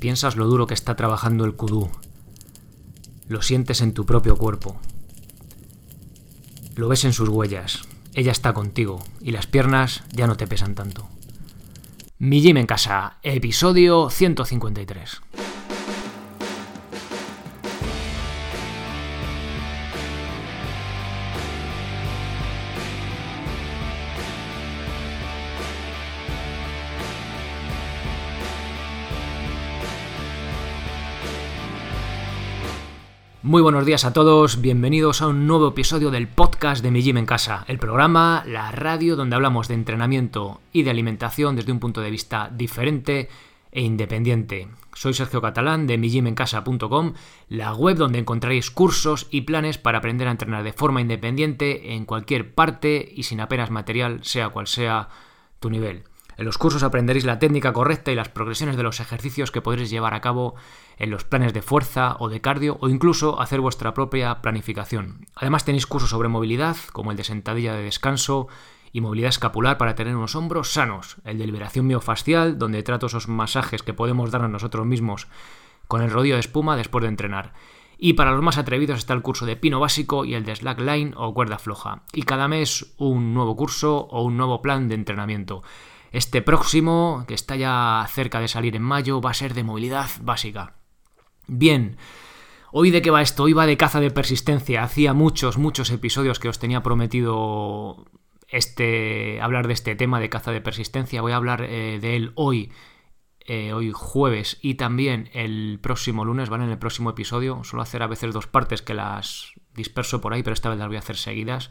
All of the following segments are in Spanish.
Piensas lo duro que está trabajando el kudú. Lo sientes en tu propio cuerpo. Lo ves en sus huellas. Ella está contigo y las piernas ya no te pesan tanto. Mi gym en casa, episodio 153. Muy buenos días a todos, bienvenidos a un nuevo episodio del podcast de Mi Gym en Casa, el programa, la radio donde hablamos de entrenamiento y de alimentación desde un punto de vista diferente e independiente. Soy Sergio Catalán de migymencasa.com, la web donde encontraréis cursos y planes para aprender a entrenar de forma independiente en cualquier parte y sin apenas material, sea cual sea tu nivel. En los cursos aprenderéis la técnica correcta y las progresiones de los ejercicios que podréis llevar a cabo en los planes de fuerza o de cardio o incluso hacer vuestra propia planificación. Además tenéis cursos sobre movilidad, como el de sentadilla de descanso y movilidad escapular para tener unos hombros sanos, el de liberación miofascial, donde trato esos masajes que podemos darnos nosotros mismos con el rodillo de espuma después de entrenar. Y para los más atrevidos está el curso de pino básico y el de slackline o cuerda floja. Y cada mes un nuevo curso o un nuevo plan de entrenamiento. Este próximo, que está ya cerca de salir en mayo, va a ser de movilidad básica. Bien, hoy de qué va esto? Hoy va de caza de persistencia. Hacía muchos, muchos episodios que os tenía prometido este, hablar de este tema de caza de persistencia. Voy a hablar eh, de él hoy, eh, hoy jueves y también el próximo lunes, ¿vale? En el próximo episodio. Suelo hacer a veces dos partes que las disperso por ahí, pero esta vez las voy a hacer seguidas.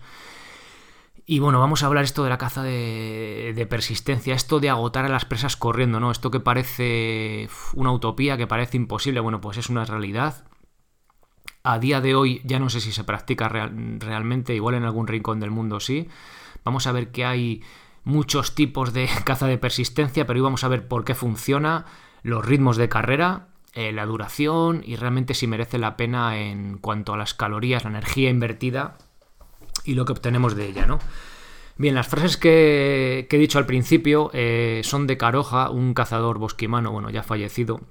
Y bueno, vamos a hablar esto de la caza de, persistencia, esto de agotar a las presas corriendo, ¿no? Esto que parece una utopía, que parece imposible, bueno, pues es una realidad. A día de hoy ya no sé si se practica realmente, igual en algún rincón del mundo sí. Vamos a ver que hay muchos tipos de caza de persistencia, pero hoy vamos a ver por qué funciona, los ritmos de carrera, eh, la duración y realmente si merece la pena en cuanto a las calorías, la energía invertida y lo que obtenemos de ella, ¿no? Bien, las frases que, he dicho al principio eh, son de Caroja, un cazador bosquimano, bueno, ya fallecido,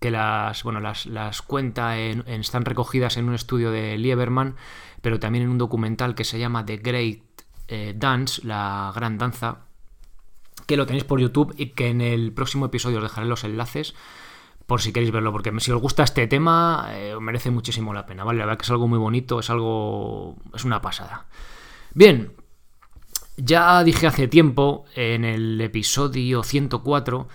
que las, bueno, las, cuenta, en, están recogidas en un estudio de Lieberman, pero también en un documental que se llama The Great eh, Dance, la gran danza, que lo tenéis por YouTube y que en el próximo episodio os dejaré los enlaces por si queréis verlo, porque si os gusta este tema, eh, merece muchísimo la pena, ¿vale? La verdad que es algo muy bonito, es algo... es una pasada. Bien, ya dije hace tiempo, en el episodio 104,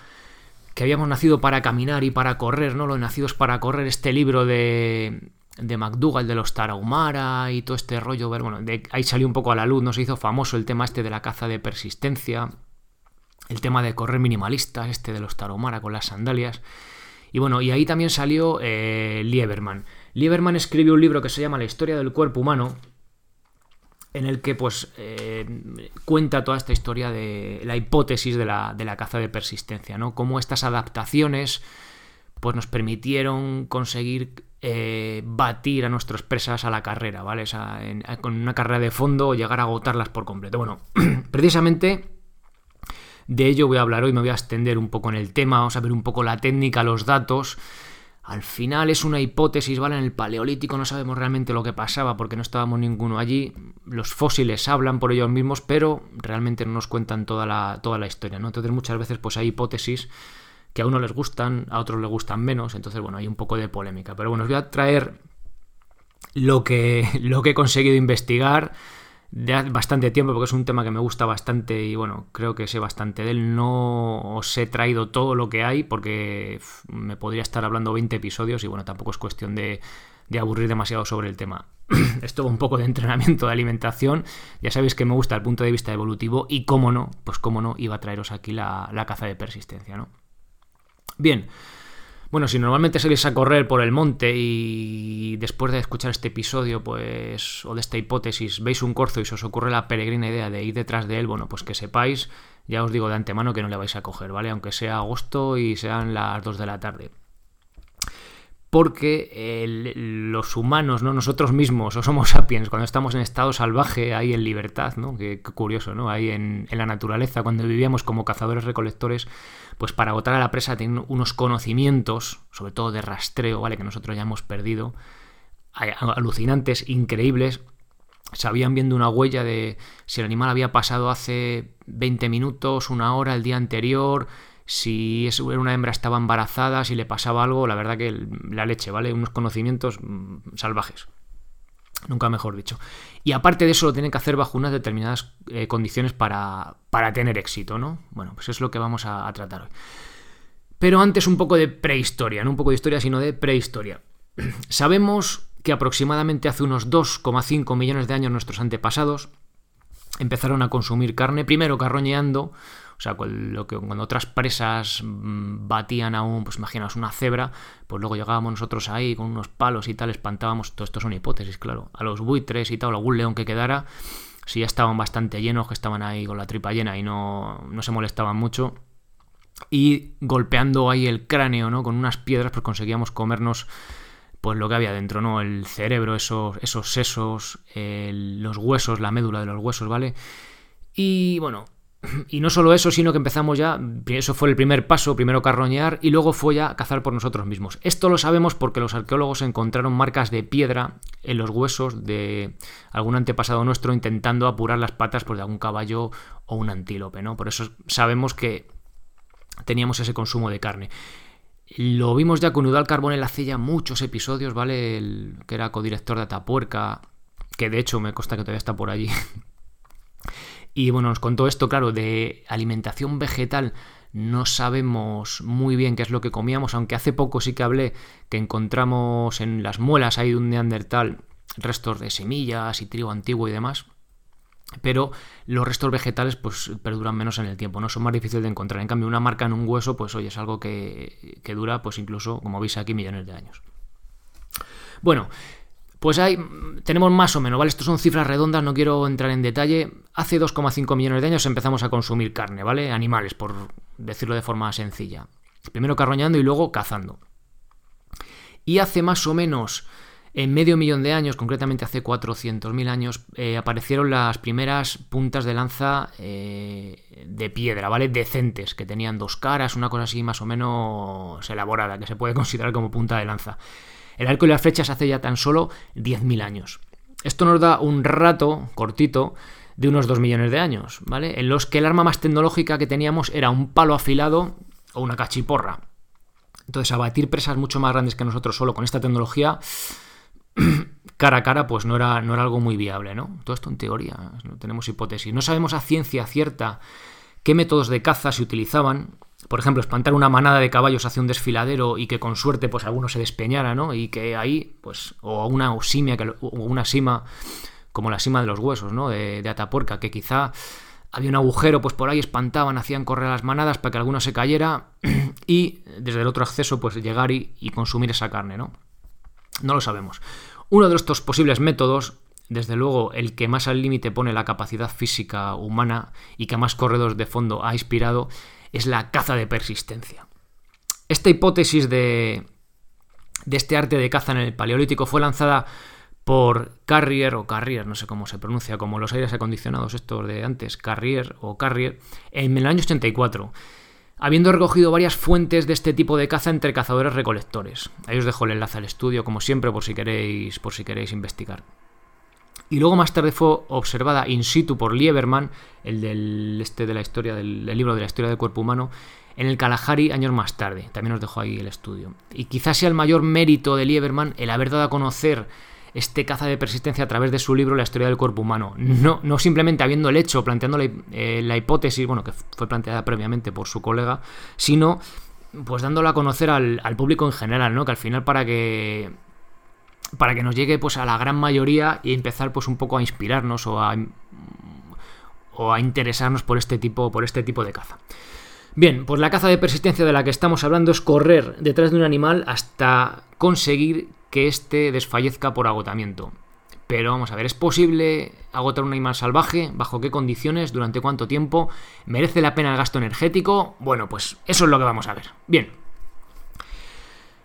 que habíamos nacido para caminar y para correr, ¿no? Los nacidos para correr, este libro de, de McDougall, de los Tarahumara y todo este rollo, bueno, ahí salió un poco a la luz, ¿no? Se hizo famoso el tema este de la caza de persistencia, el tema de correr minimalista, este de los Tarahumara con las sandalias. Y bueno, y ahí también salió eh, Lieberman. Lieberman escribió un libro que se llama La historia del cuerpo humano, en el que pues eh, cuenta toda esta historia de la hipótesis de la, caza de persistencia, ¿no? Cómo estas adaptaciones pues nos permitieron conseguir eh, batir a nuestras presas a la carrera, ¿vale? con una carrera de fondo llegar a agotarlas por completo. Bueno, precisamente de ello voy a hablar hoy, me voy a extender un poco en el tema, vamos a ver un poco la técnica, los datos. Al final es una hipótesis, ¿vale? En el Paleolítico no sabemos realmente lo que pasaba porque no estábamos ninguno allí. Los fósiles hablan por ellos mismos, pero realmente no nos cuentan toda la, toda la historia, ¿no? Entonces muchas veces pues hay hipótesis que a uno les gustan, a otros les gustan menos, entonces bueno, hay un poco de polémica. Pero bueno, os voy a traer lo que, lo que he conseguido investigar de bastante tiempo porque es un tema que me gusta bastante y bueno, creo que sé bastante de él. No os he traído todo lo que hay porque me podría estar hablando 20 episodios y bueno, tampoco es cuestión de, aburrir demasiado sobre el tema. Esto va un poco de entrenamiento de alimentación. Ya sabéis que me gusta el punto de vista evolutivo y cómo no, pues cómo no, iba a traeros aquí la, la caza de persistencia, ¿no? Bien. Bueno, si normalmente salís a correr por el monte y después de escuchar este episodio, pues, o de esta hipótesis, veis un corzo y se os ocurre la peregrina idea de ir detrás de él, bueno, pues que sepáis, ya os digo de antemano que no le vais a coger, ¿vale? Aunque sea agosto y sean las 2 de la tarde. Porque los humanos, ¿no? Nosotros mismos, o somos sapiens, cuando estamos en estado salvaje, ahí en libertad, ¿no? Qué, curioso, ¿no? Ahí en, la naturaleza, cuando vivíamos como cazadores-recolectores, pues para agotar a la presa tienen unos conocimientos, sobre todo de rastreo, ¿vale? Que nosotros ya hemos perdido, alucinantes, increíbles. Sabían viendo una huella de si el animal había pasado hace 20 minutos, una hora, el día anterior, si una hembra estaba embarazada, si le pasaba algo, la verdad que la leche, ¿vale? Unos conocimientos mm, salvajes. Nunca mejor dicho. Y aparte de eso lo tienen que hacer bajo unas determinadas eh, condiciones para, para, tener éxito, ¿no? Bueno, pues es lo que vamos a, tratar hoy. Pero antes un poco de prehistoria, no un poco de historia, sino de prehistoria. Sabemos que aproximadamente hace unos 2,5 millones de años nuestros antepasados empezaron a consumir carne, primero carroñeando, o sea, lo que, cuando otras presas mm, batían a un, pues imaginaos, una cebra, pues luego llegábamos nosotros ahí con unos palos y tal, espantábamos, todo esto son hipótesis, claro, a los buitres y tal, algún león que quedara, si ya estaban bastante llenos, que estaban ahí con la tripa llena y no, no se molestaban mucho, y golpeando ahí el cráneo, ¿no? Con unas piedras, pues conseguíamos comernos pues lo que había dentro, ¿no? El cerebro, esos, esos sesos, los huesos, la médula de los huesos, ¿vale? Y bueno, y no solo eso, sino que empezamos ya, eso fue el primer paso, primero carroñear y luego fue ya cazar por nosotros mismos. Esto lo sabemos porque los arqueólogos encontraron marcas de piedra en los huesos de algún antepasado nuestro intentando apurar las patas pues, de algún caballo o un antílope, ¿no? Por eso sabemos que teníamos ese consumo de carne. Lo vimos ya con Udal Carbonell hace ya muchos episodios, ¿vale? El, que era codirector de Atapuerca, que de hecho me consta que todavía está por allí. Y bueno, nos contó esto, claro, de alimentación vegetal. No sabemos muy bien qué es lo que comíamos, aunque hace poco sí que hablé que encontramos en las muelas ahí de un neandertal restos de semillas y trigo antiguo y demás. Pero los restos vegetales pues perduran menos en el tiempo, no son más difíciles de encontrar. En cambio, una marca en un hueso, pues oye, es algo que, que dura pues incluso, como veis aquí, millones de años. Bueno, pues hay, tenemos más o menos, ¿vale? Estos son cifras redondas, no quiero entrar en detalle. Hace 2,5 millones de años empezamos a consumir carne, ¿vale? Animales, por decirlo de forma sencilla. Primero carroñando y luego cazando. Y hace más o menos, en medio millón de años, concretamente hace 400.000 años, eh, aparecieron las primeras puntas de lanza eh, de piedra, ¿vale? Decentes, que tenían dos caras, una cosa así más o menos elaborada, que se puede considerar como punta de lanza. El arco y las flechas hace ya tan solo 10.000 años. Esto nos da un rato cortito de unos 2 millones de años, ¿vale? En los que el arma más tecnológica que teníamos era un palo afilado o una cachiporra. Entonces, abatir presas mucho más grandes que nosotros solo con esta tecnología, cara a cara, pues no era, no era algo muy viable, ¿no? Todo esto en teoría, no tenemos hipótesis. No sabemos a ciencia cierta qué métodos de caza se utilizaban, por ejemplo, espantar una manada de caballos hacia un desfiladero y que con suerte pues alguno se despeñara, ¿no? Y que ahí, pues, o una osimia, o una sima, como la sima de los huesos, ¿no? De, Atapuerca, que quizá había un agujero, pues por ahí espantaban, hacían correr las manadas para que alguno se cayera y desde el otro acceso, pues llegar y, y consumir esa carne, ¿no? No lo sabemos. Uno de estos posibles métodos desde luego el que más al límite pone la capacidad física humana y que más corredores de fondo ha inspirado es la caza de persistencia. Esta hipótesis de, de este arte de caza en el Paleolítico fue lanzada por Carrier o Carrier, no sé cómo se pronuncia, como los aires acondicionados estos de antes, Carrier o Carrier, en el año 84, habiendo recogido varias fuentes de este tipo de caza entre cazadores recolectores. Ahí os dejo el enlace al estudio, como siempre, por si queréis, por si queréis investigar y luego más tarde fue observada in situ por Lieberman, el del este de la historia del, libro de la historia del cuerpo humano, en el Kalahari años más tarde. También os dejo ahí el estudio. Y quizás sea el mayor mérito de Lieberman el haber dado a conocer este caza de persistencia a través de su libro La historia del cuerpo humano. No, no simplemente habiendo el hecho, planteando la, eh, la hipótesis, bueno, que fue planteada previamente por su colega, sino pues dándola a conocer al, al público en general, ¿no? Que al final para que para que nos llegue pues a la gran mayoría y empezar pues un poco a inspirarnos o a, o a interesarnos por este tipo por este tipo de caza. Bien, pues la caza de persistencia de la que estamos hablando es correr detrás de un animal hasta conseguir que éste desfallezca por agotamiento. Pero vamos a ver, ¿es posible agotar un animal salvaje? ¿Bajo qué condiciones? ¿Durante cuánto tiempo? ¿Merece la pena el gasto energético? Bueno, pues eso es lo que vamos a ver. Bien.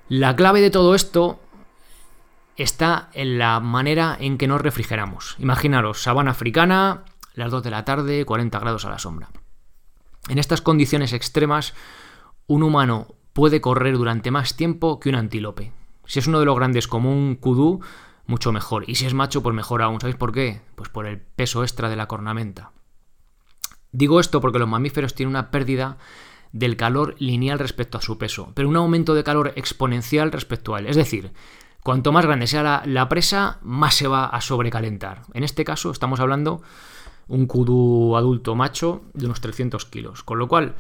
La clave de todo esto está en la manera en que nos refrigeramos. Imaginaros, sabana africana, las 2 de la tarde, 40 grados a la sombra. En estas condiciones extremas, un humano puede correr durante más tiempo que un antílope. Si es uno de los grandes como un kudú, mucho mejor. Y si es macho, pues mejor aún. ¿Sabéis por qué? Pues por el peso extra de la cornamenta. Digo esto porque los mamíferos tienen una pérdida del calor lineal respecto a su peso, pero un aumento de calor exponencial respecto a él. Es decir, cuanto más grande sea la, presa, más se va a sobrecalentar. En este caso estamos hablando un kudu adulto macho de unos 300 kilos, con lo cual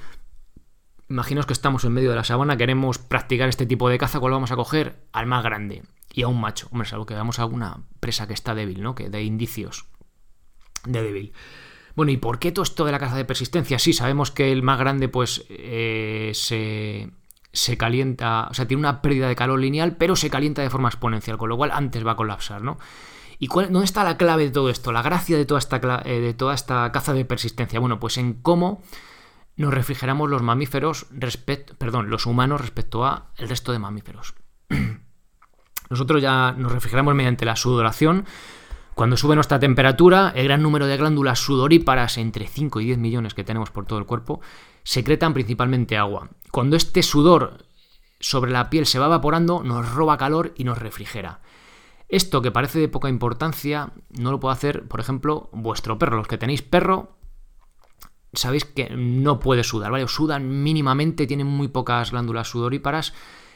Imaginaos que estamos en medio de la sabana, queremos practicar este tipo de caza, ¿cuál vamos a coger? Al más grande y a un macho. Hombre, salvo que veamos alguna presa que está débil, ¿no? Que de indicios de débil. Bueno, ¿y por qué todo esto de la caza de persistencia? Sí, sabemos que el más grande, pues, eh, se, se calienta, o sea, tiene una pérdida de calor lineal, pero se calienta de forma exponencial, con lo cual antes va a colapsar, ¿no? ¿Y cuál, dónde está la clave de todo esto? La gracia de toda esta, eh, de toda esta caza de persistencia. Bueno, pues en cómo nos refrigeramos los mamíferos respecto, perdón, los humanos respecto a el resto de mamíferos. Nosotros ya nos refrigeramos mediante la sudoración. Cuando sube nuestra temperatura, el gran número de glándulas sudoríparas, entre 5 y 10 millones que tenemos por todo el cuerpo, secretan principalmente agua. Cuando este sudor sobre la piel se va evaporando, nos roba calor y nos refrigera. Esto que parece de poca importancia, no lo puede hacer, por ejemplo, vuestro perro. Los que tenéis perro, sabéis que no puede sudar, ¿vale? Sudan mínimamente, tienen muy pocas glándulas sudoríparas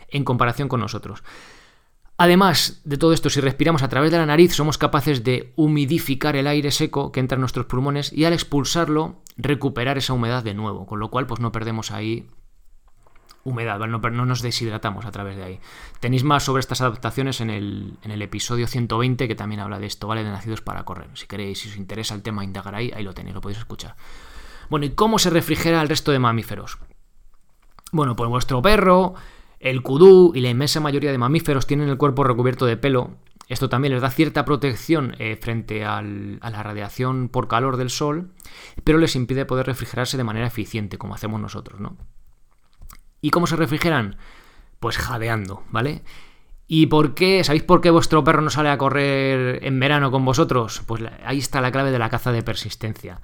en comparación con nosotros. Además de todo esto, si respiramos a través de la nariz, somos capaces de humidificar el aire seco que entra en nuestros pulmones y al expulsarlo, recuperar esa humedad de nuevo, con lo cual pues no perdemos ahí humedad, no, no, nos deshidratamos a través de ahí. Tenéis más sobre estas adaptaciones en el, en el, episodio 120 que también habla de esto, ¿vale? De nacidos para correr. Si queréis, si os interesa el tema, indagar ahí, ahí lo tenéis, lo podéis escuchar. Bueno, ¿y cómo se refrigera el resto de mamíferos? Bueno, pues vuestro perro, el kudú y la inmensa mayoría de mamíferos tienen el cuerpo recubierto de pelo. Esto también les da cierta protección eh, frente a la radiación por calor del sol, pero les impide poder refrigerarse de manera eficiente, como hacemos nosotros, ¿no? ¿Y cómo se refrigeran? Pues jadeando, ¿vale? ¿Y por qué? ¿Sabéis por qué vuestro perro no sale a correr en verano con vosotros? Pues ahí está la clave de la caza de persistencia.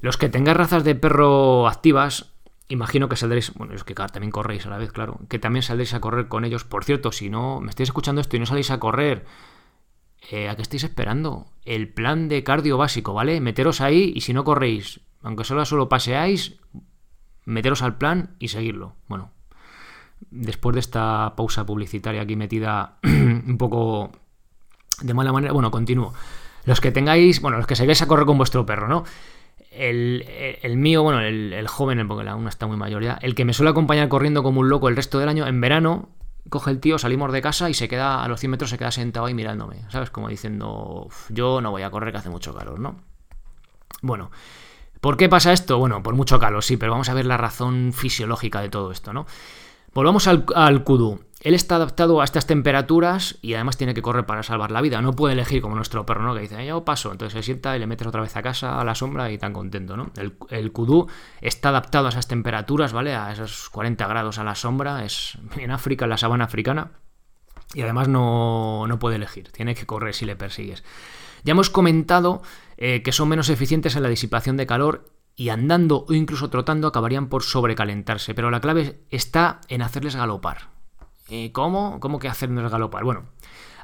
Los que tengáis razas de perro activas, imagino que saldréis, bueno, es que también corréis a la vez, claro, que también saldréis a correr con ellos. Por cierto, si no me estáis escuchando esto y no salís a correr, eh, ¿a qué estáis esperando? El plan de cardio básico, ¿vale? Meteros ahí y si no corréis, aunque solo solo paseáis, meteros al plan y seguirlo. Bueno, después de esta pausa publicitaria aquí metida un poco de mala manera, bueno, continúo. Los que tengáis, bueno, los que salgáis a correr con vuestro perro, ¿no? El, mío, bueno, el, joven, porque aún está muy mayor ya, el que me suele acompañar corriendo como un loco el resto del año, en verano, coge el tío, salimos de casa y se queda a los 100 metros, se queda sentado ahí mirándome, ¿sabes? Como diciendo, yo no voy a correr que hace mucho calor, ¿no? Bueno, ¿por qué pasa esto? Bueno, por mucho calor, sí, pero vamos a ver la razón fisiológica de todo esto, ¿no? Volvamos al, al kudu. Él está adaptado a estas temperaturas y además tiene que correr para salvar la vida. No puede elegir como nuestro perro, ¿no? Que dice, yo paso. Entonces se sienta y le metes otra vez a casa, a la sombra y tan contento, ¿no? El, el kudú está adaptado a esas temperaturas, ¿vale? A esos 40 grados a la sombra. Es en África, en la sabana africana. Y además no, no puede elegir. Tiene que correr si le persigues. Ya hemos comentado eh, que son menos eficientes en la disipación de calor y andando o incluso trotando acabarían por sobrecalentarse. Pero la clave está en hacerles galopar. Eh, ¿Cómo? ¿Cómo que hacernos galopar? Bueno,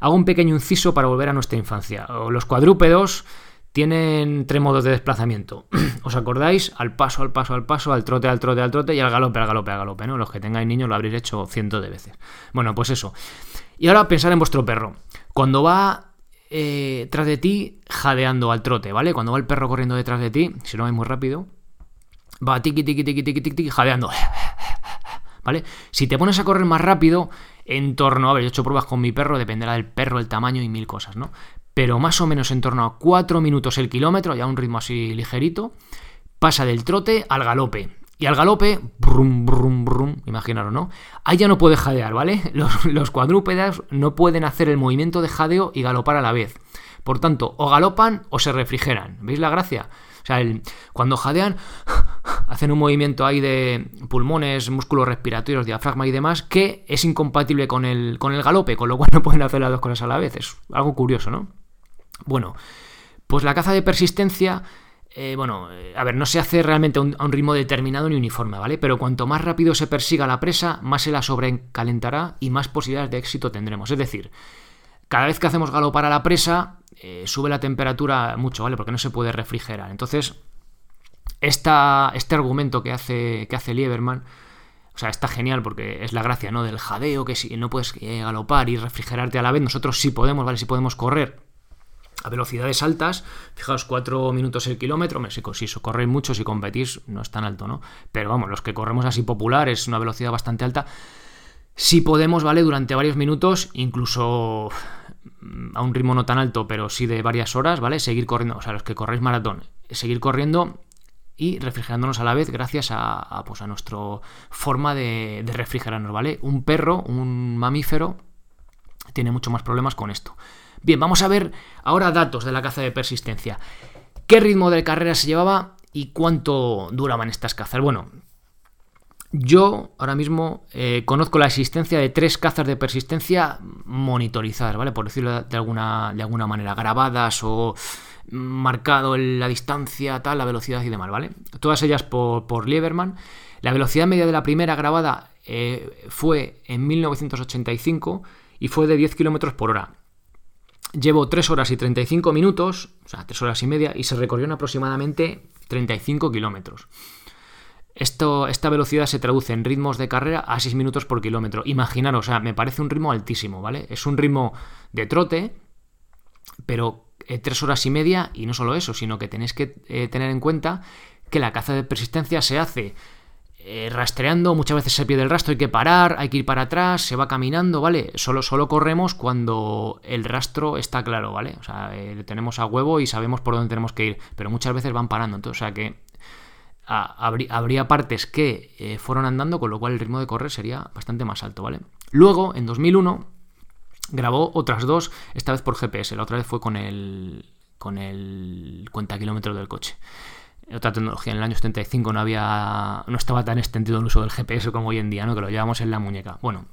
hago un pequeño inciso para volver a nuestra infancia. Los cuadrúpedos tienen tres modos de desplazamiento. ¿Os acordáis? Al paso, al paso, al paso, al trote, al trote, al trote y al galope, al galope, al galope, ¿no? Los que tengáis niños lo habréis hecho cientos de veces. Bueno, pues eso. Y ahora pensar en vuestro perro. Cuando va eh, tras de ti, jadeando al trote, ¿vale? Cuando va el perro corriendo detrás de ti, si no vais muy rápido, va tiki, tiki, tiki, tiki, tiki, jadeando. ¿Vale? Si te pones a correr más rápido, en torno, a ver, yo he hecho pruebas con mi perro, dependerá del perro, el tamaño y mil cosas, ¿no? Pero más o menos en torno a 4 minutos el kilómetro, ya un ritmo así ligerito, pasa del trote al galope. Y al galope, brum, brum, brum, imaginaros, ¿no? Ahí ya no puede jadear, ¿vale? Los cuadrúpedas no pueden hacer el movimiento de jadeo y galopar a la vez. Por tanto, o galopan o se refrigeran. ¿Veis la gracia? O sea, cuando jadean, hacen un movimiento ahí de pulmones, músculos respiratorios, diafragma y demás, que es incompatible con el, con el galope, con lo cual no pueden hacer las dos cosas a la vez. Es algo curioso, ¿no? Bueno, pues la caza de persistencia eh, bueno, eh, a ver, no se hace realmente a un, ritmo determinado ni uniforme, ¿vale? Pero cuanto más rápido se persiga la presa, más se la sobrecalentará y más posibilidades de éxito tendremos. Es decir, cada vez que hacemos galopar a la presa, eh, sube la temperatura mucho, ¿vale? Porque no se puede refrigerar. Entonces, esta, este argumento que hace, que hace Lieberman, o sea, está genial porque es la gracia, ¿no? Del jadeo, que si no puedes galopar y refrigerarte a la vez, nosotros sí podemos, ¿vale? Sí podemos correr a velocidades altas, fijaos, 4 minutos el kilómetro, si, si corréis mucho, si competís, no es tan alto, ¿no? Pero vamos, los que corremos así popular es una velocidad bastante alta. Si podemos, ¿vale? Durante varios minutos, incluso a un ritmo no tan alto, pero sí de varias horas, ¿vale? Seguir corriendo, o sea, los que corréis maratón, seguir corriendo y refrigerándonos a la vez gracias a, pues a nuestra forma de, refrigerarnos, ¿vale? Un perro, un mamífero, tiene mucho más problemas con esto. Bien, vamos a ver ahora datos de la caza de persistencia. ¿Qué ritmo de carrera se llevaba y cuánto duraban estas cazas? Bueno, yo ahora mismo eh, conozco la existencia de tres cazas de persistencia monitorizadas, ¿vale? Por decirlo de alguna, de alguna manera, grabadas o marcado la distancia, tal, la velocidad y demás, ¿vale? Todas ellas por, por Lieberman. La velocidad media de la primera grabada eh, fue en 1985 y fue de 10 km por hora. Llevo 3 horas y 35 minutos, o sea, 3 horas y media, y se recorrió en aproximadamente 35 kilómetros. esta velocidad se traduce en ritmos de carrera a 6 minutos por kilómetro. Imaginaros, o sea, me parece un ritmo altísimo, ¿vale? Es un ritmo de trote, pero 3 eh, horas y media, y no solo eso, sino que tenéis que eh, tener en cuenta que la caza de persistencia se hace eh, rastreando, muchas veces se pierde el rastro, hay que parar, hay que ir para atrás, se va caminando, ¿vale? Solo, solo corremos cuando el rastro está claro, ¿vale? O sea, eh, tenemos a huevo y sabemos por dónde tenemos que ir, pero muchas veces van parando, entonces, o sea que habría, partes que fueron andando, con lo cual el ritmo de correr sería bastante más alto, ¿vale? Luego, en 2001, grabó otras dos, esta vez por GPS, la otra vez fue con el, con el cuenta kilómetros del coche otra tecnología. En el año 75 no había. no estaba tan extendido el uso del GPS como hoy en día, ¿no? Que lo llevamos en la muñeca. Bueno.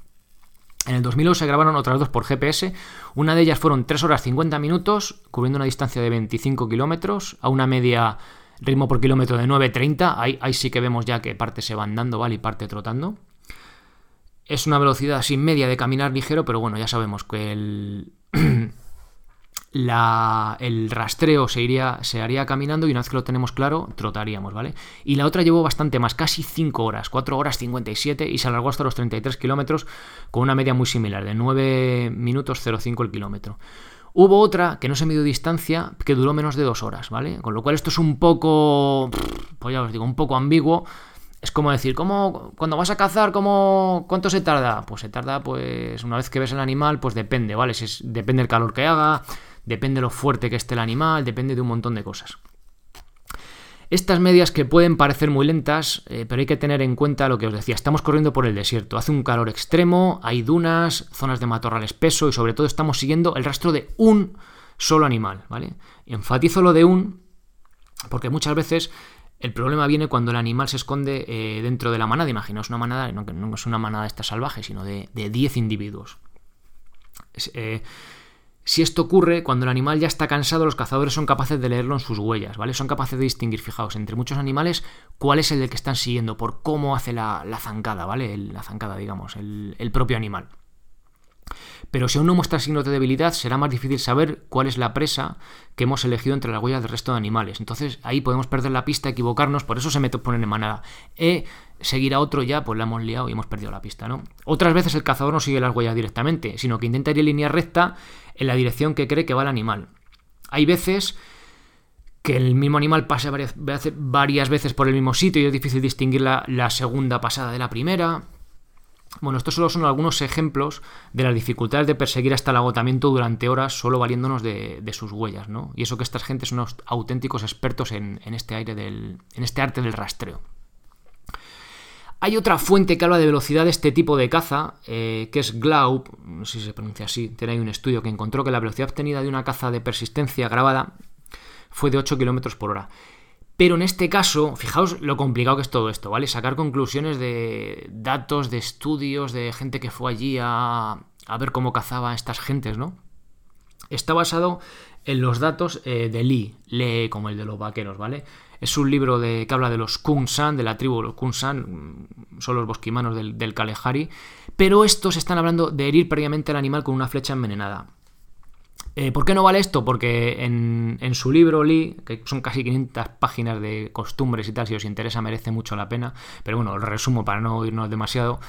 En el 2001 se grabaron otras dos por GPS. Una de ellas fueron 3 horas 50 minutos, cubriendo una distancia de 25 kilómetros, a una media ritmo por kilómetro de 9.30. Ahí, ahí sí que vemos ya que parte se van dando, ¿vale? Y parte trotando. Es una velocidad así media de caminar ligero, pero bueno, ya sabemos que el. el rastreo se, iría, se haría caminando y una vez que lo tenemos claro, trotaríamos, ¿vale? Y la otra llevó bastante más, casi 5 horas, 4 horas 57 y se alargó hasta los 33 kilómetros con una media muy similar, de 9 minutos 05 el kilómetro. Hubo otra que no se midió distancia, que duró menos de 2 horas, ¿vale? Con lo cual esto es un poco, pues ya os digo, un poco ambiguo. Es como decir, ¿cómo, cuando vas a cazar, ¿cómo, ¿cuánto se tarda? Pues se tarda, pues, una vez que ves el animal, pues depende, ¿vale? Depende del calor que haga, depende de lo fuerte que esté el animal, depende de un montón de cosas. Estas medias que pueden parecer muy lentas, eh, pero hay que tener en cuenta lo que os decía, estamos corriendo por el desierto, hace un calor extremo, hay dunas, zonas de matorral espeso y sobre todo estamos siguiendo el rastro de un solo animal, ¿vale? enfatizo lo de un porque muchas veces el problema viene cuando el animal se esconde eh, dentro de la manada, imaginaos una manada, no, no es una manada esta salvaje, sino de 10 individuos. Eh, si esto ocurre, cuando el animal ya está cansado, los cazadores son capaces de leerlo en sus huellas, ¿vale? Son capaces de distinguir, fijaos, entre muchos animales, cuál es el que están siguiendo, por cómo hace la, zancada, ¿vale? la zancada, digamos, el, el propio animal. Pero si aún no muestra signos de debilidad, será más difícil saber cuál es la presa que hemos elegido entre las huellas del resto de animales. Entonces ahí podemos perder la pista, equivocarnos, por eso se me ponen en manada. E seguir a otro ya, pues la hemos liado y hemos perdido la pista, ¿no? Otras veces el cazador no sigue las huellas directamente, sino que intenta ir en línea recta en la dirección que cree que va el animal. Hay veces que el mismo animal pase varias, varias veces por el mismo sitio y es difícil distinguir la segunda pasada de la primera. Bueno, estos solo son algunos ejemplos de las dificultades de perseguir hasta el agotamiento durante horas solo valiéndonos de, sus huellas, ¿no? Y eso que estas gentes son auténticos expertos en, este aire del, en este arte del rastreo. Hay otra fuente que habla de velocidad de este tipo de caza, eh, que es Glaub, no sé si se pronuncia así, tiene ahí un estudio que encontró que la velocidad obtenida de una caza de persistencia grabada fue de 8 km por hora. Pero en este caso, fijaos lo complicado que es todo esto, ¿vale? Sacar conclusiones de datos, de estudios, de gente que fue allí a, a ver cómo cazaba estas gentes, ¿no? Está basado en los datos eh, de Lee, Lee como el de los vaqueros, ¿vale? Es un libro de, que habla de los Kung-san, de la tribu de los Kung-san, mm, son los bosquimanos del, del pero estos están hablando de herir previamente al animal con una flecha envenenada. Eh, ¿Por qué no vale esto? Porque en, su libro Lee, que son casi 500 páginas de costumbres y tal, si os interesa merece mucho la pena, pero bueno, lo resumo para no irnos demasiado.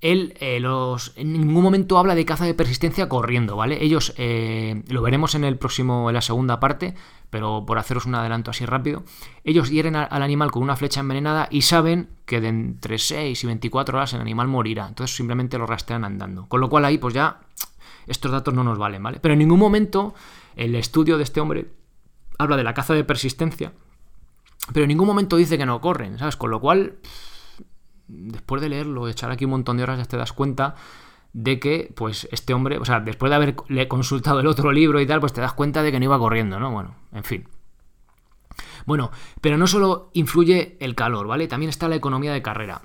Él eh, los, en ningún momento habla de caza de persistencia corriendo, ¿vale? Ellos, eh, lo veremos en el próximo, en la segunda parte, pero por haceros un adelanto así rápido, ellos hieren al animal con una flecha envenenada y saben que de entre 6 y 24 horas el animal morirá, entonces simplemente lo rastrean andando. Con lo cual ahí pues ya estos datos no nos valen, ¿vale? Pero en ningún momento el estudio de este hombre habla de la caza de persistencia, pero en ningún momento dice que no corren, ¿sabes? Con lo cual, después de leerlo, echar aquí un montón de horas, ya te das cuenta de que, pues, este hombre, o sea, después de haberle consultado el otro libro y tal, pues te das cuenta de que no iba corriendo, ¿no? Bueno, en fin. Bueno, pero no solo influye el calor, ¿vale? También está la economía de carrera.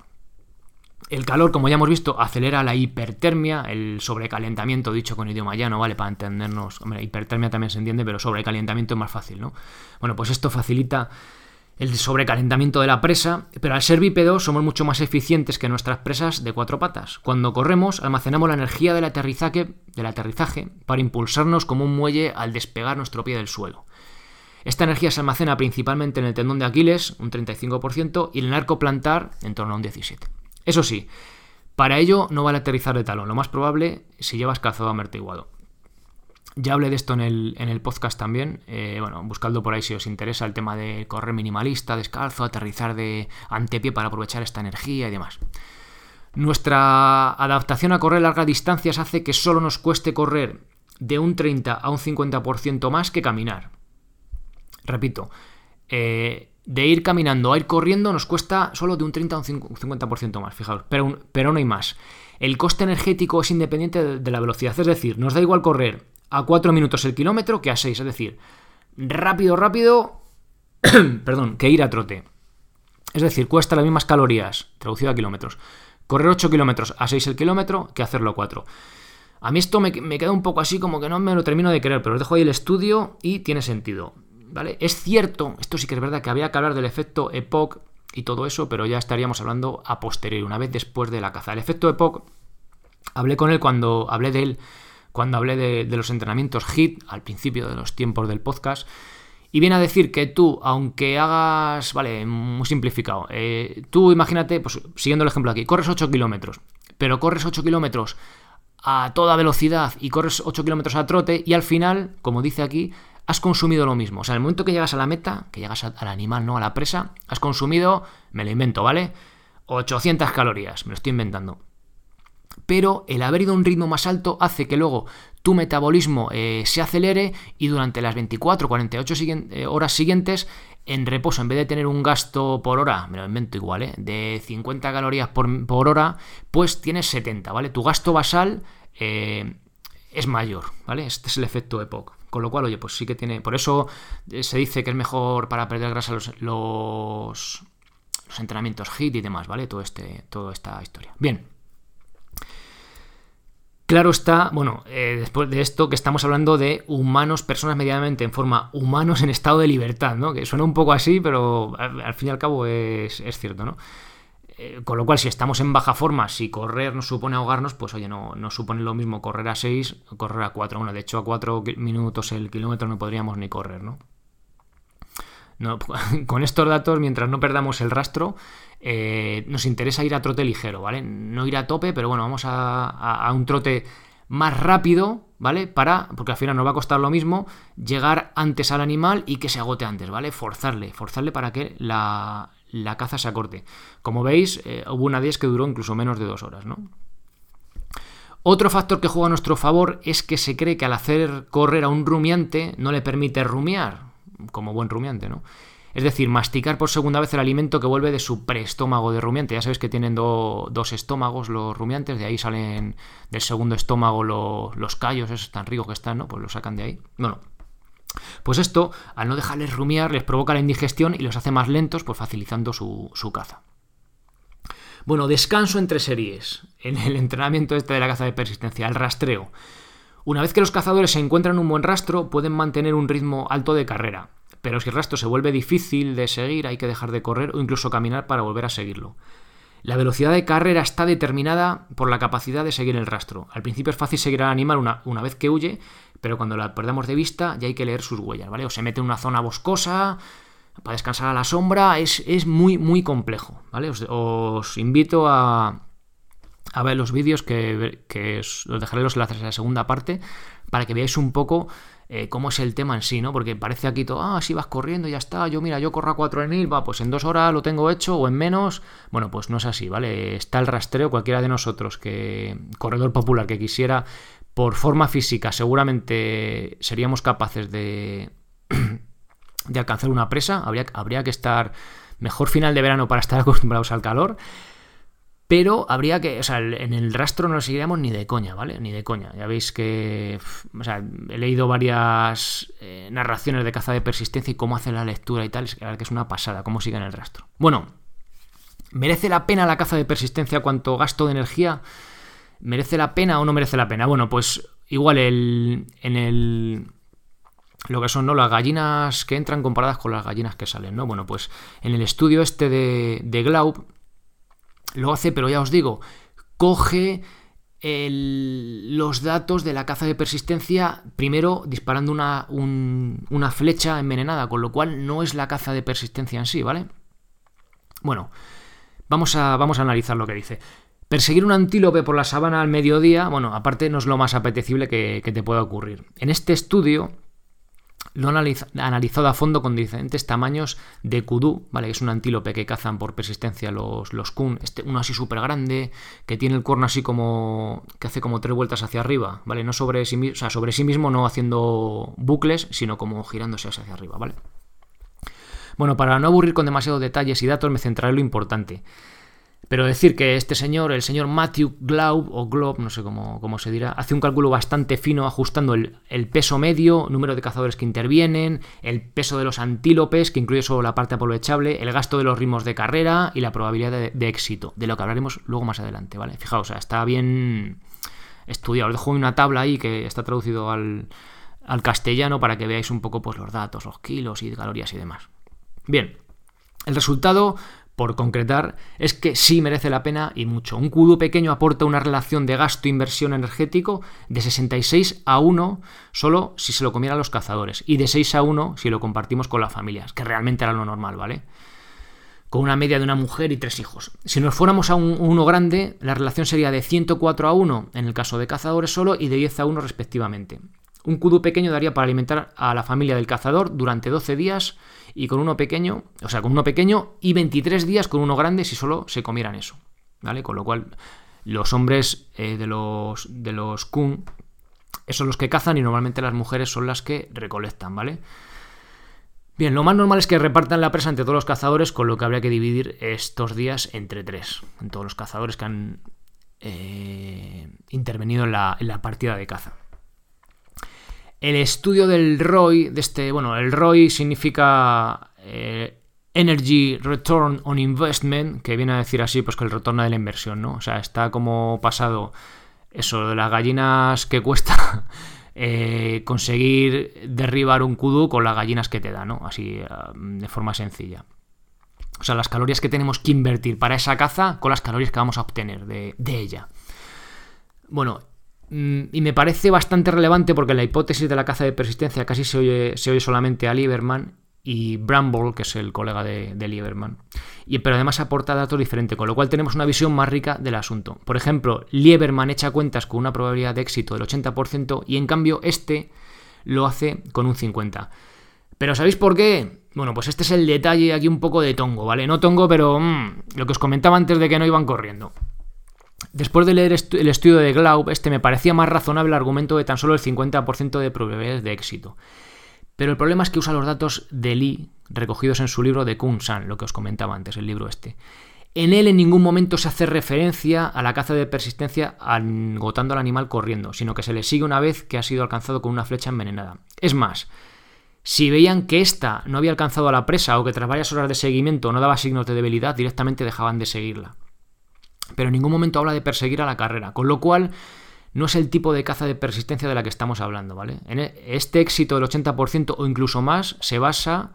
El calor, como ya hemos visto, acelera la hipertermia, el sobrecalentamiento, dicho con idioma llano, ¿vale? Para entendernos. Hombre, hipertermia también se entiende, pero sobrecalentamiento es más fácil, ¿no? Bueno, pues esto facilita el sobrecalentamiento de la presa, pero al ser bípedos somos mucho más eficientes que nuestras presas de cuatro patas. Cuando corremos, almacenamos la energía del aterrizaje, del aterrizaje para impulsarnos como un muelle al despegar nuestro pie del suelo. Esta energía se almacena principalmente en el tendón de Aquiles, un 35%, y en el arco plantar, en torno a un 17%. Eso sí, para ello no vale aterrizar de talón, lo más probable si llevas calzado amortiguado. Ya hablé de esto en el, podcast también. Eh, bueno, buscadlo por ahí si os interesa el tema de correr minimalista, descalzo, aterrizar de antepié para aprovechar esta energía y demás. Nuestra adaptación a correr largas distancias hace que solo nos cueste correr de un 30 a un 50% más que caminar. Repito, eh, de ir caminando a ir corriendo nos cuesta solo de un 30 a un 50% más, fijaos, pero, pero no hay más. El coste energético es independiente de la velocidad, es decir, nos da igual correr a 4 minutos el kilómetro que a 6, es decir, rápido, rápido, perdón, que ir a trote. Es decir, cuesta las mismas calorías, traducido a kilómetros, correr 8 kilómetros a 6 el kilómetro que hacerlo a 4. A mí esto me, me queda un poco así como que no me lo termino de creer, pero os dejo ahí el estudio y tiene sentido. ¿Vale? Es cierto, esto sí que es verdad que había que hablar del efecto Epoch y todo eso, pero ya estaríamos hablando a posteriori, una vez después de la caza. El efecto Epoch, hablé con él cuando hablé de él, cuando hablé de, los entrenamientos HIT, al principio de los tiempos del podcast, y viene a decir que tú, aunque hagas, vale, muy simplificado, eh, tú imagínate, pues siguiendo el ejemplo aquí, corres 8 kilómetros, pero corres 8 kilómetros a toda velocidad y corres 8 kilómetros a trote y al final, como dice aquí, has consumido lo mismo. O sea, en el momento que llegas a la meta, que llegas al animal, ¿no? A la presa, has consumido, me lo invento, ¿vale? 800 calorías, me lo estoy inventando. Pero el haber ido a un ritmo más alto hace que luego tu metabolismo eh, se acelere y durante las 24 48 eh, horas siguientes, en reposo, en vez de tener un gasto por hora, me lo invento igual, ¿eh? de 50 calorías por, hora, pues tienes 70, ¿vale? Tu gasto basal eh, es mayor, ¿vale? Este es el efecto EPOC. Con lo cual, oye, pues sí que tiene. Por eso eh, se dice que es mejor para perder grasa los, los, entrenamientos HIT y demás, ¿vale? Todo este, toda esta historia. Bien. Claro está, bueno, eh, después de esto que estamos hablando de humanos, personas medianamente en forma humanos en estado de libertad, ¿no? Que suena un poco así, pero al, fin y al cabo es, es cierto, ¿no? Eh, con lo cual, si estamos en baja forma, si correr nos supone ahogarnos, pues oye, no, no supone lo mismo correr a 6 o correr a 4. Bueno, de hecho, a 4 minutos el kilómetro no podríamos ni correr, ¿no? con estos datos, mientras no perdamos el rastro, eh, nos interesa ir a trote ligero, ¿vale? No ir a tope, pero bueno, vamos a, a, un trote más rápido, ¿vale? Para, porque al final nos va a costar lo mismo, llegar antes al animal y que se agote antes, ¿vale? Forzarle, forzarle para que la, la caza se acorte. Como veis, eh, hubo una 10 que duró incluso menos de dos horas, ¿no? Otro factor que juega a nuestro favor es que se cree que al hacer correr a un rumiante no le permite rumiar, como buen rumiante, ¿no? Es decir, masticar por segunda vez el alimento que vuelve de su preestómago de rumiante. Ya sabéis que tienen dos estómagos los rumiantes, de ahí salen del segundo estómago los callos, esos tan ricos que están, ¿no? Pues los sacan de ahí. Bueno, pues esto, al no dejarles rumiar, les provoca la indigestión y los hace más lentos, pues facilitando su, caza. Bueno, descanso entre series. En el entrenamiento este de la caza de persistencia, el rastreo. Una vez que los cazadores se encuentran un buen rastro, pueden mantener un ritmo alto de carrera, pero si el rastro se vuelve difícil de seguir, hay que dejar de correr o incluso caminar para volver a seguirlo. La velocidad de carrera está determinada por la capacidad de seguir el rastro. Al principio es fácil seguir al animal una, una vez que huye, pero cuando la perdemos de vista ya hay que leer sus huellas, ¿vale? O se mete en una zona boscosa para descansar a la sombra, es, es muy, muy complejo, ¿vale? Os invito a, a ver los vídeos que, que os, dejaré los enlaces en la segunda parte para que veáis un poco eh, cómo es el tema en sí, ¿no? Porque parece aquí todo, ah, si vas corriendo y ya está, yo mira, yo corro a 4 en il, va, pues en dos horas lo tengo hecho o en menos. Bueno, pues no es así, ¿vale? Está el rastreo, cualquiera de nosotros que, corredor popular que quisiera, por forma física, seguramente seríamos capaces de, de alcanzar una presa, habría, habría que estar mejor final de verano para estar acostumbrados al calor. Pero habría que, o sea, en el rastro no lo seguiríamos ni de coña, ¿vale? Ni de coña. Ya veis que, o sea, he leído varias eh, narraciones de caza de persistencia y cómo hace la lectura y tal. Es que es una pasada, cómo siguen el rastro. Bueno, ¿merece la pena la caza de persistencia cuánto gasto de energía? ¿Merece la pena o no merece la pena? Bueno, pues igual el, en el lo que son ¿no? las gallinas que entran comparadas con las gallinas que salen, ¿no? Bueno, pues en el estudio este de, de Glaub lo hace, pero ya os digo, coge los datos de la caza de persistencia primero disparando una, un, una flecha envenenada, con lo cual no es la caza de persistencia en sí, ¿vale? Bueno, vamos a, vamos a analizar lo que dice. Perseguir un antílope por la sabana al mediodía, bueno, aparte no es lo más apetecible que, que te pueda ocurrir. En este estudio lo han analizado a fondo con diferentes tamaños de kudú, ¿vale? Que es un antílope que cazan por persistencia los, los kun. Este, uno así súper grande, que tiene el cuerno así como. que hace como tres vueltas hacia arriba, ¿vale? No sobre sí mismo, o sea, sobre sí mismo, no haciendo bucles, sino como girándose hacia arriba, ¿vale? Bueno, para no aburrir con demasiados detalles y datos, me centraré en lo importante. Pero decir que este señor, el señor Matthew Glaub, o Glob, no sé cómo, cómo, se dirá, hace un cálculo bastante fino ajustando el, el, peso medio, número de cazadores que intervienen, el peso de los antílopes, que incluye solo la parte aprovechable, el gasto de los ritmos de carrera y la probabilidad de, éxito, de lo que hablaremos luego más adelante, ¿vale? Fijaos, o sea, está bien estudiado. Os dejo una tabla ahí que está traducido al, al castellano para que veáis un poco pues, los datos, los kilos y calorías y demás. Bien, el resultado por concretar, es que sí merece la pena y mucho. Un kudu pequeño aporta una relación de gasto-inversión energético de 66 a 1 solo si se lo comieran los cazadores y de 6 a 1 si lo compartimos con las familias, que realmente era lo normal, ¿vale? Con una media de una mujer y tres hijos. Si nos fuéramos a un, uno grande, la relación sería de 104 a 1 en el caso de cazadores solo y de 10 a 1 respectivamente. Un kudu pequeño daría para alimentar a la familia del cazador durante 12 días y con uno pequeño, o sea, con uno pequeño y 23 días con uno grande si solo se comieran eso, ¿vale? Con lo cual los hombres eh, de los de los kun son los que cazan y normalmente las mujeres son las que recolectan, ¿vale? Bien, lo más normal es que repartan la presa entre todos los cazadores, con lo que habría que dividir estos días entre tres, en todos los cazadores que han eh, intervenido en la, en la partida de caza. El estudio del ROI, de este, bueno, el ROI significa eh, Energy Return on Investment, que viene a decir así, pues que el retorno de la inversión, ¿no? O sea, está como pasado eso de las gallinas que cuesta eh, conseguir derribar un kudu con las gallinas que te da, ¿no? Así, de forma sencilla. O sea, las calorías que tenemos que invertir para esa caza con las calorías que vamos a obtener de, ella. Bueno, y me parece bastante relevante porque en la hipótesis de la caza de persistencia casi se oye, se oye solamente a Lieberman y Bramble, que es el colega de, Lieberman. Y, pero además aporta datos diferentes, con lo cual tenemos una visión más rica del asunto. Por ejemplo, Lieberman echa cuentas con una probabilidad de éxito del 80% y en cambio este lo hace con un 50%. Pero ¿sabéis por qué? Bueno, pues este es el detalle aquí un poco de tongo, ¿vale? No tongo, pero mmm, lo que os comentaba antes de que no iban corriendo. Después de leer el estudio de Glaub, este me parecía más razonable el argumento de tan solo el 50% de probabilidades de éxito. Pero el problema es que usa los datos de Lee recogidos en su libro de Kung San, lo que os comentaba antes, el libro este. En él en ningún momento se hace referencia a la caza de persistencia agotando al animal corriendo, sino que se le sigue una vez que ha sido alcanzado con una flecha envenenada. Es más, si veían que ésta no había alcanzado a la presa o que tras varias horas de seguimiento no daba signos de debilidad, directamente dejaban de seguirla pero en ningún momento habla de perseguir a la carrera, con lo cual no es el tipo de caza de persistencia de la que estamos hablando, ¿vale? E, este éxito del 80% o incluso más se basa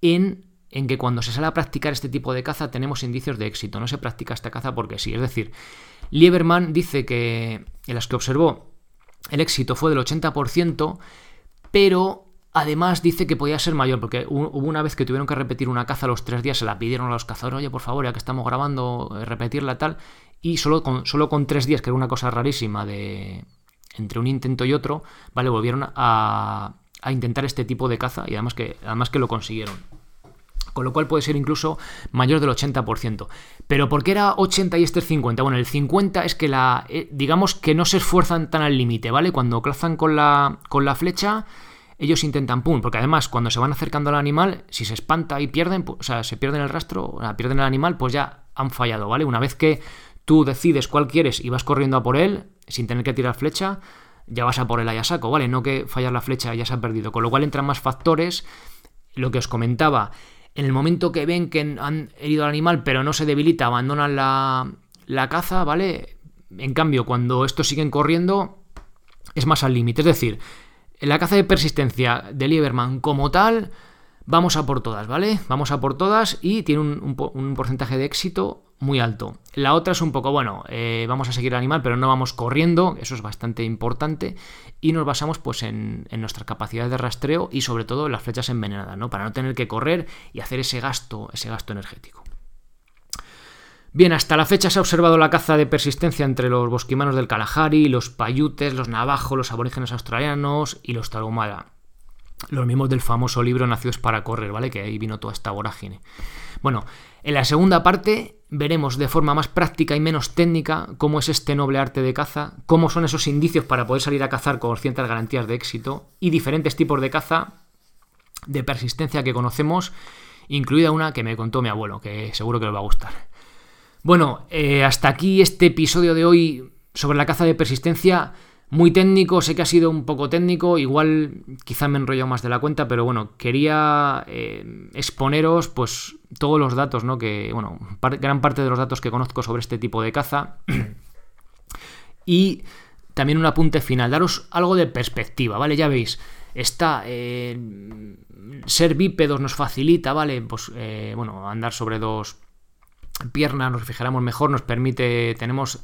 en, en, que cuando se sale a practicar este tipo de caza tenemos indicios de éxito. No se practica esta caza porque sí. Es decir, Lieberman dice que en las que observó el éxito fue del 80%, pero además dice que podía ser mayor, porque hubo una vez que tuvieron que repetir una caza los tres días, se la pidieron a los cazadores, oye, por favor, ya que estamos grabando, eh, repetirla tal, y solo con, solo con tres días, que era una cosa rarísima de entre un intento y otro, ¿vale? Volvieron a, a intentar este tipo de caza y además que, además que lo consiguieron con lo cual puede ser incluso mayor del 80%. Pero ¿por qué era 80 y este es 50? Bueno, el 50 es que la eh, digamos que no se esfuerzan tan al límite, ¿vale? Cuando cazan con la, con la flecha, ellos intentan pum, porque además cuando se van acercando al animal, si se espanta y pierden, o sea, se pierden el rastro, o sea, pierden el animal, pues ya han fallado, ¿vale? Una vez que tú decides cuál quieres y vas corriendo a por él, sin tener que tirar flecha, ya vas a por él allá saco, ¿vale? No que fallar la flecha ya se ha perdido. Con lo cual entran más factores. Lo que os comentaba, en el momento que ven que han herido al animal pero no se debilita, abandonan la, caza, ¿vale? En cambio, cuando estos siguen corriendo, es más al límite. Es decir, en la caza de persistencia de Lieberman como tal, vamos a por todas, ¿vale? Vamos a por todas y tiene un, porcentaje de éxito muy alto. La otra es un poco, bueno, eh, vamos a seguir al animal, pero no vamos corriendo, eso es bastante importante, y nos basamos pues en, en nuestras capacidades de rastreo y sobre todo en las flechas envenenadas, ¿no? Para no tener que correr y hacer ese gasto, ese gasto energético. Bien, hasta la fecha se ha observado la caza de persistencia entre los bosquimanos del Kalahari, los payutes, los navajos, los aborígenes australianos y los tarahumara. Los mismos del famoso libro Nacidos para correr, ¿vale? Que ahí vino toda esta vorágine. Bueno, en la segunda parte veremos de forma más práctica y menos técnica cómo es este noble arte de caza, cómo son esos indicios para poder salir a cazar con ciertas garantías de éxito y diferentes tipos de caza de persistencia que conocemos, incluida una que me contó mi abuelo, que seguro que le va a gustar. Bueno, eh, hasta aquí este episodio de hoy sobre la caza de persistencia muy técnico, sé que ha sido un poco técnico, igual quizá me he enrollado más de la cuenta, pero bueno, quería eh, exponeros pues todos los datos, ¿no? Que, bueno, gran parte de los datos que conozco sobre este tipo de caza. y también un apunte final, daros algo de perspectiva, ¿vale? Ya veis, está... Eh, ser bípedos nos facilita, ¿vale? Pues, bueno, andar sobre dos piernas, nos refrigeramos mejor, nos permite, tenemos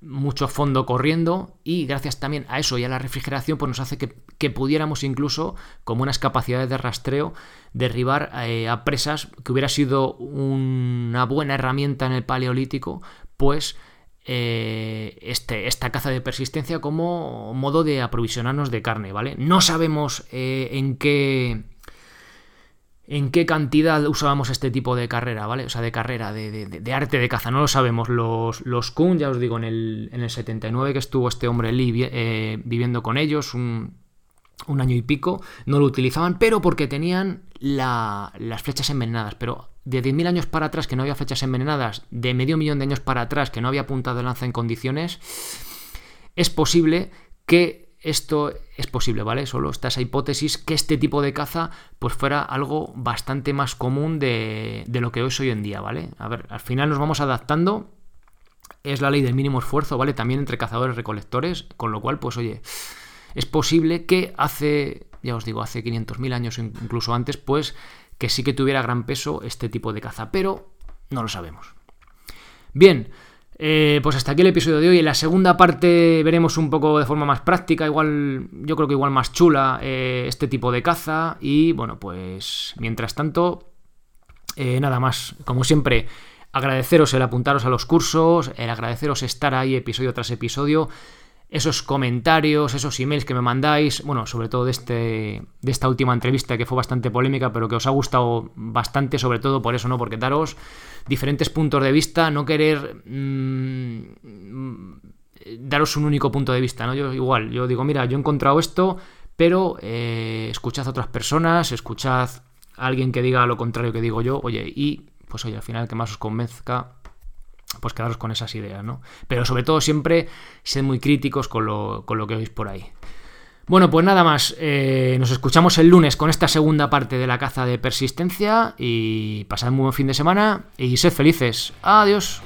mucho fondo corriendo y gracias también a eso y a la refrigeración pues nos hace que, pudiéramos incluso con buenas capacidades de rastreo derribar eh, a presas que hubiera sido una buena herramienta en el paleolítico pues eh, este, esta caza de persistencia como modo de aprovisionarnos de carne, ¿vale? No sabemos eh, en qué en qué cantidad usábamos este tipo de carrera, ¿vale? O sea, de carrera, de, arte de caza, no lo sabemos. Los, los Kun, ya os digo, en el, en el 79 que estuvo este hombre Lee eh, viviendo con ellos, un, año y pico, no lo utilizaban, pero porque tenían las flechas envenenadas. Pero de 10.000 años para atrás que no había flechas envenenadas, de medio millón de años para atrás que no había punta de lanza en condiciones, es posible que esto es posible, ¿vale? Solo está esa hipótesis que este tipo de caza pues fuera algo bastante más común de, lo que es hoy en día, ¿vale? A ver, al final nos vamos adaptando, es la ley del mínimo esfuerzo, ¿vale? También entre cazadores recolectores, con lo cual, pues oye, es posible que hace, ya os digo, hace 500.000 años, incluso antes, pues que sí que tuviera gran peso este tipo de caza, pero no lo sabemos. Bien, eh, pues hasta aquí el episodio de hoy. En la segunda parte veremos un poco de forma más práctica, igual, yo creo que igual más chula, eh, este tipo de caza. Y bueno, pues mientras tanto, eh, nada más. Como siempre, agradeceros el apuntaros a los cursos, el agradeceros estar ahí episodio tras episodio esos comentarios, esos emails que me mandáis, bueno, sobre todo de, este, de esta última entrevista que fue bastante polémica, pero que os ha gustado bastante, sobre todo por eso, ¿no? Porque daros diferentes puntos de vista, no querer mm, daros un único punto de vista, ¿no? Yo igual, yo digo, mira, yo he encontrado esto, pero eh, escuchad a otras personas, escuchad a alguien que diga lo contrario que digo yo, oye, y pues oye, al final que más os convenzca, pues quedaros con esas ideas, ¿no? Pero sobre todo siempre sed muy críticos con lo, que oís por ahí. Bueno, pues nada más, eh, nos escuchamos el lunes con esta segunda parte de la caza de persistencia y pasad un buen fin de semana y sed felices. Adiós.